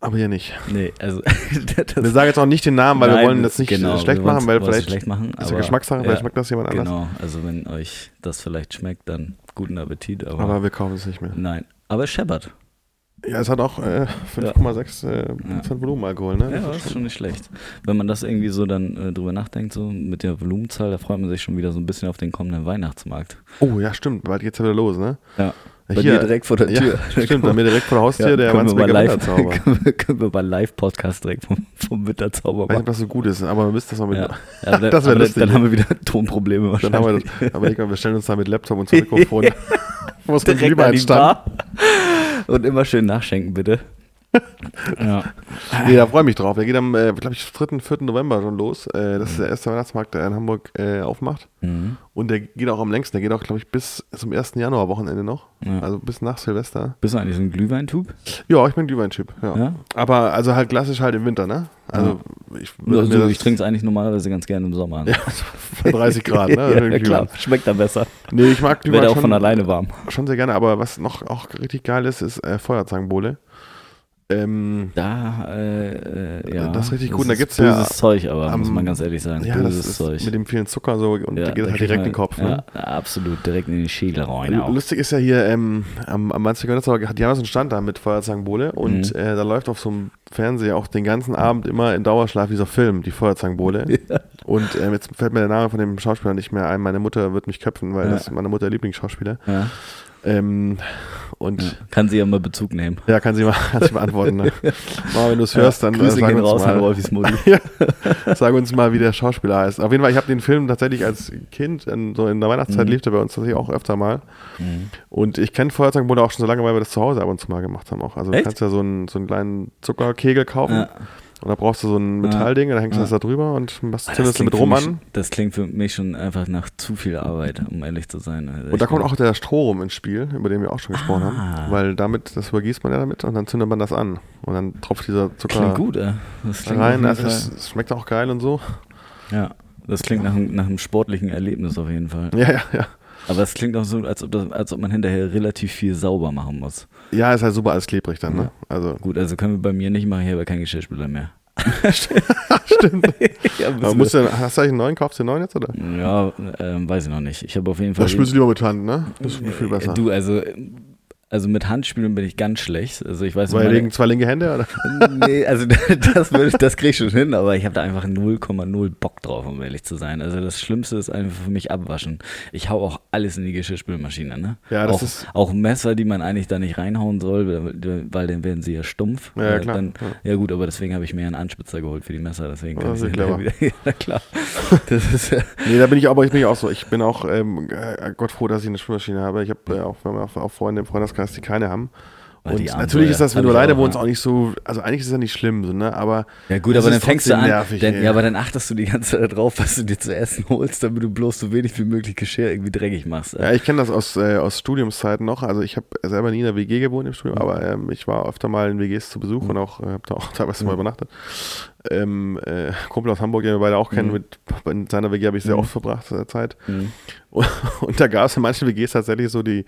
B: Aber hier nicht.
A: nee, also
B: Wir sagen jetzt auch nicht den Namen, weil
A: Nein,
B: wir wollen das nicht
A: genau,
B: äh, schlecht
A: wir wollen's-
B: machen, weil vielleicht
A: schlecht machen,
B: ist
A: aber-
B: Geschmackssache,
A: ja,
B: vielleicht schmeckt das jemand anders.
A: Genau, also wenn euch das vielleicht schmeckt, dann guten Appetit, aber,
B: Aber wir kaufen es nicht mehr.
A: nein. Aber es scheppert.
B: Ja, es hat auch äh, 5,6 äh,
A: Ja.
B: Prozent Volumenalkohol, ne?
A: Ja, das ist schon nicht schlecht. Wenn man das irgendwie so dann äh, drüber nachdenkt, so mit der Volumenzahl, da freut man sich schon wieder so ein bisschen auf den kommenden Weihnachtsmarkt.
B: Oh, ja, stimmt. Bald geht's ja wieder los, ne?
A: Ja. Bei
B: Hier-
A: dir direkt vor der Tür.
B: Ja, stimmt, bei mir direkt vor der Haustür,
A: Ja,
B: der Wandsbeker Winterzauber.
A: können, wir, können wir mal Live-Podcast direkt vom, vom Winterzauber
B: Ich weiß nicht, ob
A: machen.
B: das so gut ist, aber wir müssen das mal mit.
A: Ja. Ja, dann,
B: Das wär
A: aber
B: lustig,
A: dann haben wir wieder Tonprobleme
B: Dann haben wir
A: wahrscheinlich.
B: das. Aber ich glaube, wir stellen uns da mit Laptop und so Mikrofon. Wo es
A: direkt an die. Bar. Und immer schön nachschenken, bitte. Ja.
B: Nee, da freue ich mich drauf. Der geht am, äh, glaube ich, 3., 4. November schon los. Äh, das ist der erste Weihnachtsmarkt, der in Hamburg äh, aufmacht.
A: Mhm.
B: Und der geht auch am längsten. Der geht auch, glaube ich, bis zum 1. Januar-Wochenende noch.
A: Ja.
B: Also bis nach Silvester.
A: Bist du eigentlich so ein Glühweintub?
B: Ja, ich bin Glühwein-Typ. Ja.
A: Ja?
B: Aber also halt klassisch halt im Winter, ne? Also ich, würde
A: Also, ich trinke es eigentlich normalerweise ganz gerne im Sommer. Ne?
B: Ja, bei 30 Grad, ne?
A: ja, klar. Schmeckt dann besser.
B: Nee, ich mag Glühwein
A: Wird auch
B: schon,
A: von alleine warm.
B: schon sehr gerne. Aber was noch auch richtig geil ist, ist äh, Feuerzangenbowle. Ähm,
A: Da, äh, äh, ja.
B: Das ist richtig
A: das
B: gut. Da
A: ist
B: gibt's ja
A: böses Zeug, aber
B: am-
A: muss man ganz ehrlich sagen.
B: ja, das
A: böses
B: ist
A: Zeug.
B: mit dem vielen Zucker so und
A: ja,
B: da geht
A: da
B: halt direkt
A: man-
B: in den Kopf. Ne?
A: Ja, absolut, direkt in den Schädel rein. Auch.
B: Lustig ist ja hier ähm, am, am Manzliger Winterzauber, die haben so einen Stand da mit Feuerzangenbowle und
A: Mhm.
B: äh, da läuft auf so einem Fernseher auch den ganzen Abend immer in Dauerschlaf dieser Film, die Feuerzangenbowle.
A: Ja.
B: Und ähm, jetzt fällt mir der Name von dem Schauspieler nicht mehr ein. Meine Mutter wird mich köpfen, weil das ist meine Mutter Lieblingsschauspieler.
A: Ja.
B: Ähm, und
A: Ja. Kann sie ja mal Bezug nehmen.
B: ja, kann sie mal, kann sie beantworten. Ne? mal, wenn du es hörst, dann äh,
A: Grüße
B: sag,
A: gehen
B: uns
A: raus
B: mal,
A: Rolfis Mutti.
B: sag uns mal, wie der Schauspieler heißt. Auf jeden Fall, ich habe den Film tatsächlich als Kind, in, so in der Weihnachtszeit
A: Mhm.
B: lief der bei uns tatsächlich auch öfter mal.
A: Mhm.
B: Und ich kenne Feuerzeugmode auch schon so lange, weil wir das zu Hause ab und zu mal gemacht haben auch. Also du
A: Echt?
B: kannst ja so einen, so einen kleinen Zuckerkegel kaufen
A: Ja.
B: Und da brauchst du so ein Metallding, da hängst du
A: Ja.
B: das da drüber und machst,
A: Ah,
B: zündest du
A: klingt
B: mit rum
A: mich,
B: an.
A: Das klingt für mich schon einfach nach zu viel Arbeit, um ehrlich zu sein. Also
B: Und da kommt auch der Strohrum ins Spiel, über den wir auch schon gesprochen
A: Ah.
B: haben. Weil damit, das übergießt man ja damit und dann zündet man das an. Und dann tropft dieser Zucker
A: Klingt gut, ey. Das klingt
B: rein. Also es, schmeckt auch geil und so.
A: Ja, das klingt nach, einem- nach einem sportlichen Erlebnis auf jeden Fall.
B: Ja, ja, ja.
A: Aber es klingt auch so, als ob, das, als ob man hinterher relativ viel sauber machen muss.
B: Ja, ist halt super alles klebrig dann, ne? Also,
A: Gut, also können wir bei mir nicht machen, ich habe ja keinen Geschirrspüler mehr.
B: stimmt.
A: ja,
B: Aber musst du, hast du eigentlich einen neuen? Kaufst du einen neuen jetzt, oder?
A: ja ähm, weiß ich noch nicht. Ich habe auf jeden Fall.
B: Da spielst du lieber mit Hand, ne? Das ist viel besser.
A: Äh, Du, also, also mit Handspielen bin ich ganz schlecht. Also ich weiß
B: Weil
A: meine-
B: zwei linke Hände, oder?
A: nee, also das, würde ich- das kriege ich schon hin, aber ich habe da einfach 0,0 Bock drauf, um ehrlich zu sein. Also das Schlimmste ist einfach für mich abwaschen. Ich hau auch alles in die Geschirrspülmaschine, ne?
B: Ja, das
A: auch,
B: ist-
A: auch Messer, die man eigentlich da nicht reinhauen soll, weil, dann werden sie ja stumpf.
B: Ja, ja, klar.
A: Dann, ja gut, aber deswegen habe ich mir einen Anspitzer geholt für die Messer, deswegen kann ich
B: sehr
A: sie hinterher
B: clever.
A: wieder. Ja, klar. Das ist ja.
B: Nee, da bin ich aber ich bin ja auch so. Ich bin auch ähm, äh, Gott froh, dass ich eine Spülmaschine habe. Ich habe äh, auch, auch Freunde im Freundeskreis, die keine haben.
A: Weil
B: Und natürlich ist das, wenn du alleine wohnst, auch nicht so. Also eigentlich ist es ja nicht schlimm, so, ne? Aber
A: Ja gut, aber dann fängst du an,
B: nervig,
A: denn, ja, aber dann achtest du die ganze Zeit drauf, was du dir zu essen holst, damit du bloß so wenig wie möglich Geschirr irgendwie dreckig machst.
B: Ja, ich kenne das aus, äh, aus Studiumszeiten noch. Also ich habe selber nie in der WG gewohnt im Studium, aber ähm, ich war öfter mal in WGs zu Besuch und auch äh, habe da auch teilweise mal übernachtet. Ähm, äh, Kumpel aus Hamburg, den wir beide auch kennen,
A: Mhm.
B: mit, in seiner WG habe ich sehr
A: Mhm.
B: oft verbracht äh, Zeit.
A: Mhm.
B: Und, und da gab es in manchen WGs tatsächlich so die,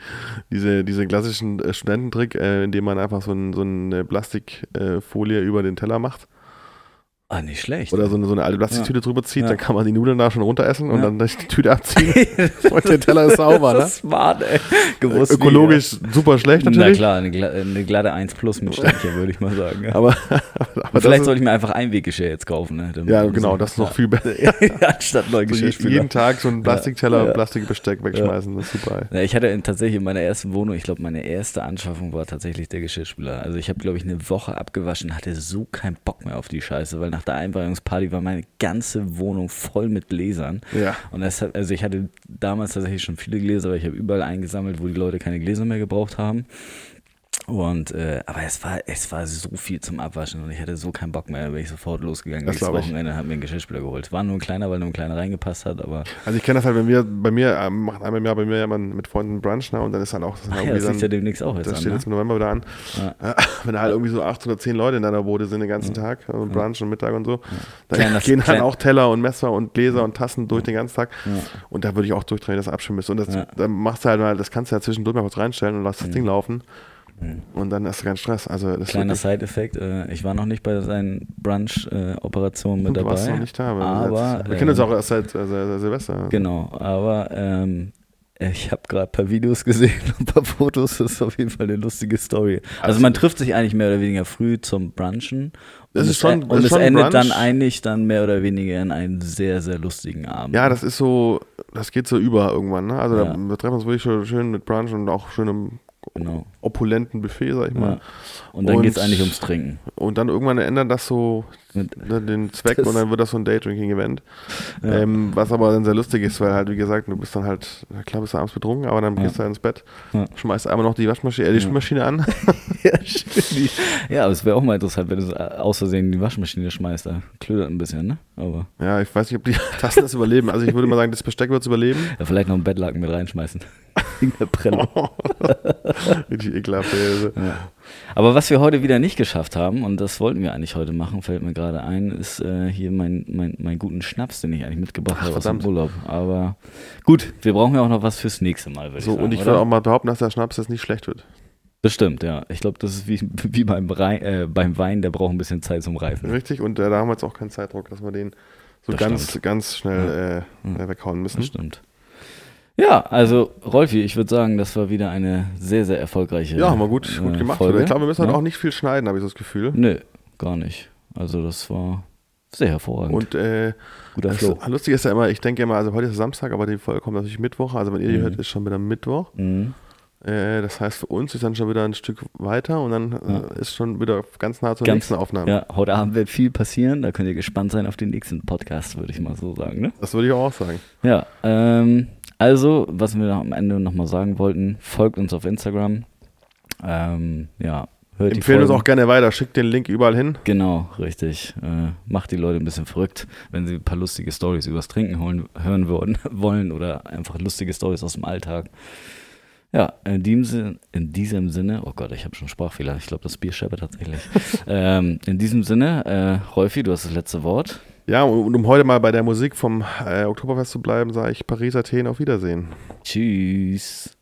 B: diese, diese klassischen äh, Studententrick, äh, in dem man einfach so, ein, so eine Plastikfolie über den Teller macht.
A: Ah, nicht schlecht.
B: Oder so eine, so eine alte Plastiktüte drüber zieht,
A: Ja.
B: dann kann man die Nudeln da schon runter essen und
A: Ja.
B: dann die Tüte abziehen und der Teller ist sauber, ne?
A: Das ist smart, ey. Gewusst, wie,
B: Ökologisch super schlecht
A: ja. Na
B: natürlich.
A: klar, eine, eine glatte 1 plus mit Ständchen, würde ich mal sagen. Ja.
B: Aber, aber,
A: vielleicht sollte ich mir einfach Einweggeschirr jetzt kaufen. Ne? Damit
B: ja, genau,
A: so-
B: das ist noch
A: ja.
B: viel besser.
A: Anstatt neuen
B: So jeden Tag so einen Plastikteller,
A: Ja.
B: Plastikbesteck wegschmeißen, das ist super.
A: Ja, ich hatte tatsächlich in meiner ersten Wohnung, ich glaube, meine erste Anschaffung war tatsächlich der Geschirrspüler. Also ich habe, glaube ich, eine Woche abgewaschen, hatte so keinen Bock mehr auf die Scheiße, weil nach der Einweihungsparty war meine ganze Wohnung voll mit Gläsern.
B: Ja.
A: Und das hat, also ich hatte damals tatsächlich schon viele Gläser, aber ich habe überall eingesammelt, wo die Leute keine Gläser mehr gebraucht haben. Und äh, aber es war, es war so viel zum Abwaschen und ich hatte so keinen Bock mehr, da bin ich sofort losgegangen.
B: Das
A: Nächstes. Wochenende hat mir einen Geschirrspüler geholt. War nur ein kleiner, weil nur ein kleiner reingepasst hat, aber
B: Also ich kenne das halt, wenn wir bei mir, ähm, machen einmal im Jahr bei mir ja mal mit Freunden Brunch, ne? Und dann ist halt auch, das,
A: ach ja, das liegt ja
B: dann,
A: demnächst auch jetzt
B: das
A: an.
B: steht
A: Ne?
B: jetzt im November wieder an.
A: Ja.
B: Äh, Wenn da halt irgendwie so acht oder zehn Leute in deiner Bude sind den ganzen Tag, also Brunch und Mittag und so, dann
A: Kleiner-
B: gehen halt auch Teller und Messer und Gläser und Tassen durch den ganzen Tag.
A: Ja.
B: Und da würde ich auch durchdrehen, dass du abschirmen müsst. Und das,
A: Ja.
B: dann machst du halt mal, das kannst du ja zwischendurch mal kurz reinstellen und lass das. Ding laufen.
A: Mhm.
B: Und dann hast du keinen Stress. Also das
A: Kleiner Side-Effekt, äh, ich war noch nicht bei seinen Brunch-Operationen mit
B: du
A: dabei.
B: warst noch nicht da,
A: aber,
B: wir kennen uns
A: ähm,
B: auch erst seit, äh, Silvester.
A: Genau, aber ähm, ich habe gerade ein paar Videos gesehen und ein paar Fotos. Das ist auf jeden Fall eine lustige Story. Also, man trifft sich eigentlich mehr oder weniger früh zum Brunchen. Und
B: ist
A: es,
B: schon-
A: und es endet
B: Brunch.
A: dann eigentlich dann mehr oder weniger in einen sehr, sehr lustigen Abend.
B: Ja, das ist so, das geht so über irgendwann. Ne? Also
A: Ja.
B: da, wir treffen uns wirklich schon schön mit Brunch und auch schön im
A: genau.
B: opulenten Buffet, sag ich mal.
A: Ja. Und dann geht es eigentlich ums Trinken.
B: Und dann irgendwann ändert das so ne, den Zweck
A: Das-
B: und dann wird das so ein Daydrinking-Event.
A: Ja.
B: Ähm, was aber dann sehr lustig ist, weil halt, wie gesagt, du bist dann halt, klar bist du abends betrunken, aber dann
A: Ja.
B: gehst du halt ins Bett, schmeißt einmal noch die Waschmaschine, äh, die. Spülmaschine an.
A: ja, aber es wäre auch mal interessant, wenn du es aus Versehen die Waschmaschine schmeißt. Da klödert ein bisschen, ne? Aber
B: ja, ich weiß nicht, ob die Tassen das überleben. Also ich würde mal sagen, das Besteck wird es überleben.
A: ja, vielleicht noch einen Bettlaken mit reinschmeißen. Wegen der Prellung.
B: Richtig ekelhaft. Also,
A: Ja. Aber was wir heute wieder nicht geschafft haben, und das wollten wir eigentlich heute machen, fällt mir gerade ein, ist äh, hier mein, mein, mein guten Schnaps, den ich eigentlich mitgebracht
B: Ach,
A: habe aus dem. Urlaub. Aber gut, wir brauchen ja auch noch was fürs nächste Mal, würde
B: So,
A: ich sagen.
B: und ich würde auch mal behaupten, dass der Schnaps jetzt nicht schlecht wird.
A: Das stimmt, ja. Ich glaube, das ist wie, wie beim, äh, beim Wein, der braucht ein bisschen Zeit zum Reifen.
B: Richtig, und äh, da haben wir jetzt auch keinen Zeitdruck, dass wir den so
A: Das
B: ganz,
A: stimmt.
B: ganz schnell
A: Ja.
B: äh, weghauen müssen.
A: Das stimmt. Ja, also Rolfi, ich würde sagen, das war wieder eine sehr, sehr erfolgreiche
B: Ja, haben wir gut, gut
A: äh,
B: gemacht.
A: Folge.
B: Ich glaube, wir müssen halt
A: Ja?
B: auch nicht viel schneiden, habe ich so das Gefühl.
A: Nö, gar nicht. Also das war sehr hervorragend.
B: Und äh,
A: Guter
B: das
A: Flow.
B: lustig ist ja immer, ich denke immer, also heute ist Samstag, aber die Folge kommt natürlich Mittwoch. Also wenn ihr die
A: Mhm.
B: hört, ist schon wieder Mittwoch.
A: Mhm.
B: Äh, das heißt, für uns ist dann schon wieder ein Stück weiter und dann
A: Ja.
B: äh, ist schon wieder ganz nah zur
A: Ganz-
B: nächsten Aufnahme.
A: Ja, heute Abend wird viel passieren. Da könnt ihr gespannt sein auf den nächsten Podcast, würde ich mal so sagen. Ne?
B: Das würde ich auch sagen.
A: Ja, ähm, also, was wir am Ende nochmal sagen wollten, folgt uns auf Instagram. Ähm, ja, hört
B: Empfehlen uns auch gerne weiter. Schickt den Link überall hin.
A: Genau, richtig. Äh, macht die Leute ein bisschen verrückt, wenn sie ein paar lustige Stories übers Trinken holen, hören wollen, wollen oder einfach lustige Stories aus dem Alltag. Ja, in, Sin- in diesem Sinne, oh Gott, ich habe schon Sprachfehler, ich glaube, das Bier scheppert tatsächlich. ähm, in diesem Sinne, äh, Rolfi, du hast das letzte Wort.
B: Ja, und um heute mal bei der Musik vom äh, Oktoberfest zu bleiben, sage ich Paris, Athen, auf Wiedersehen.
A: Tschüss.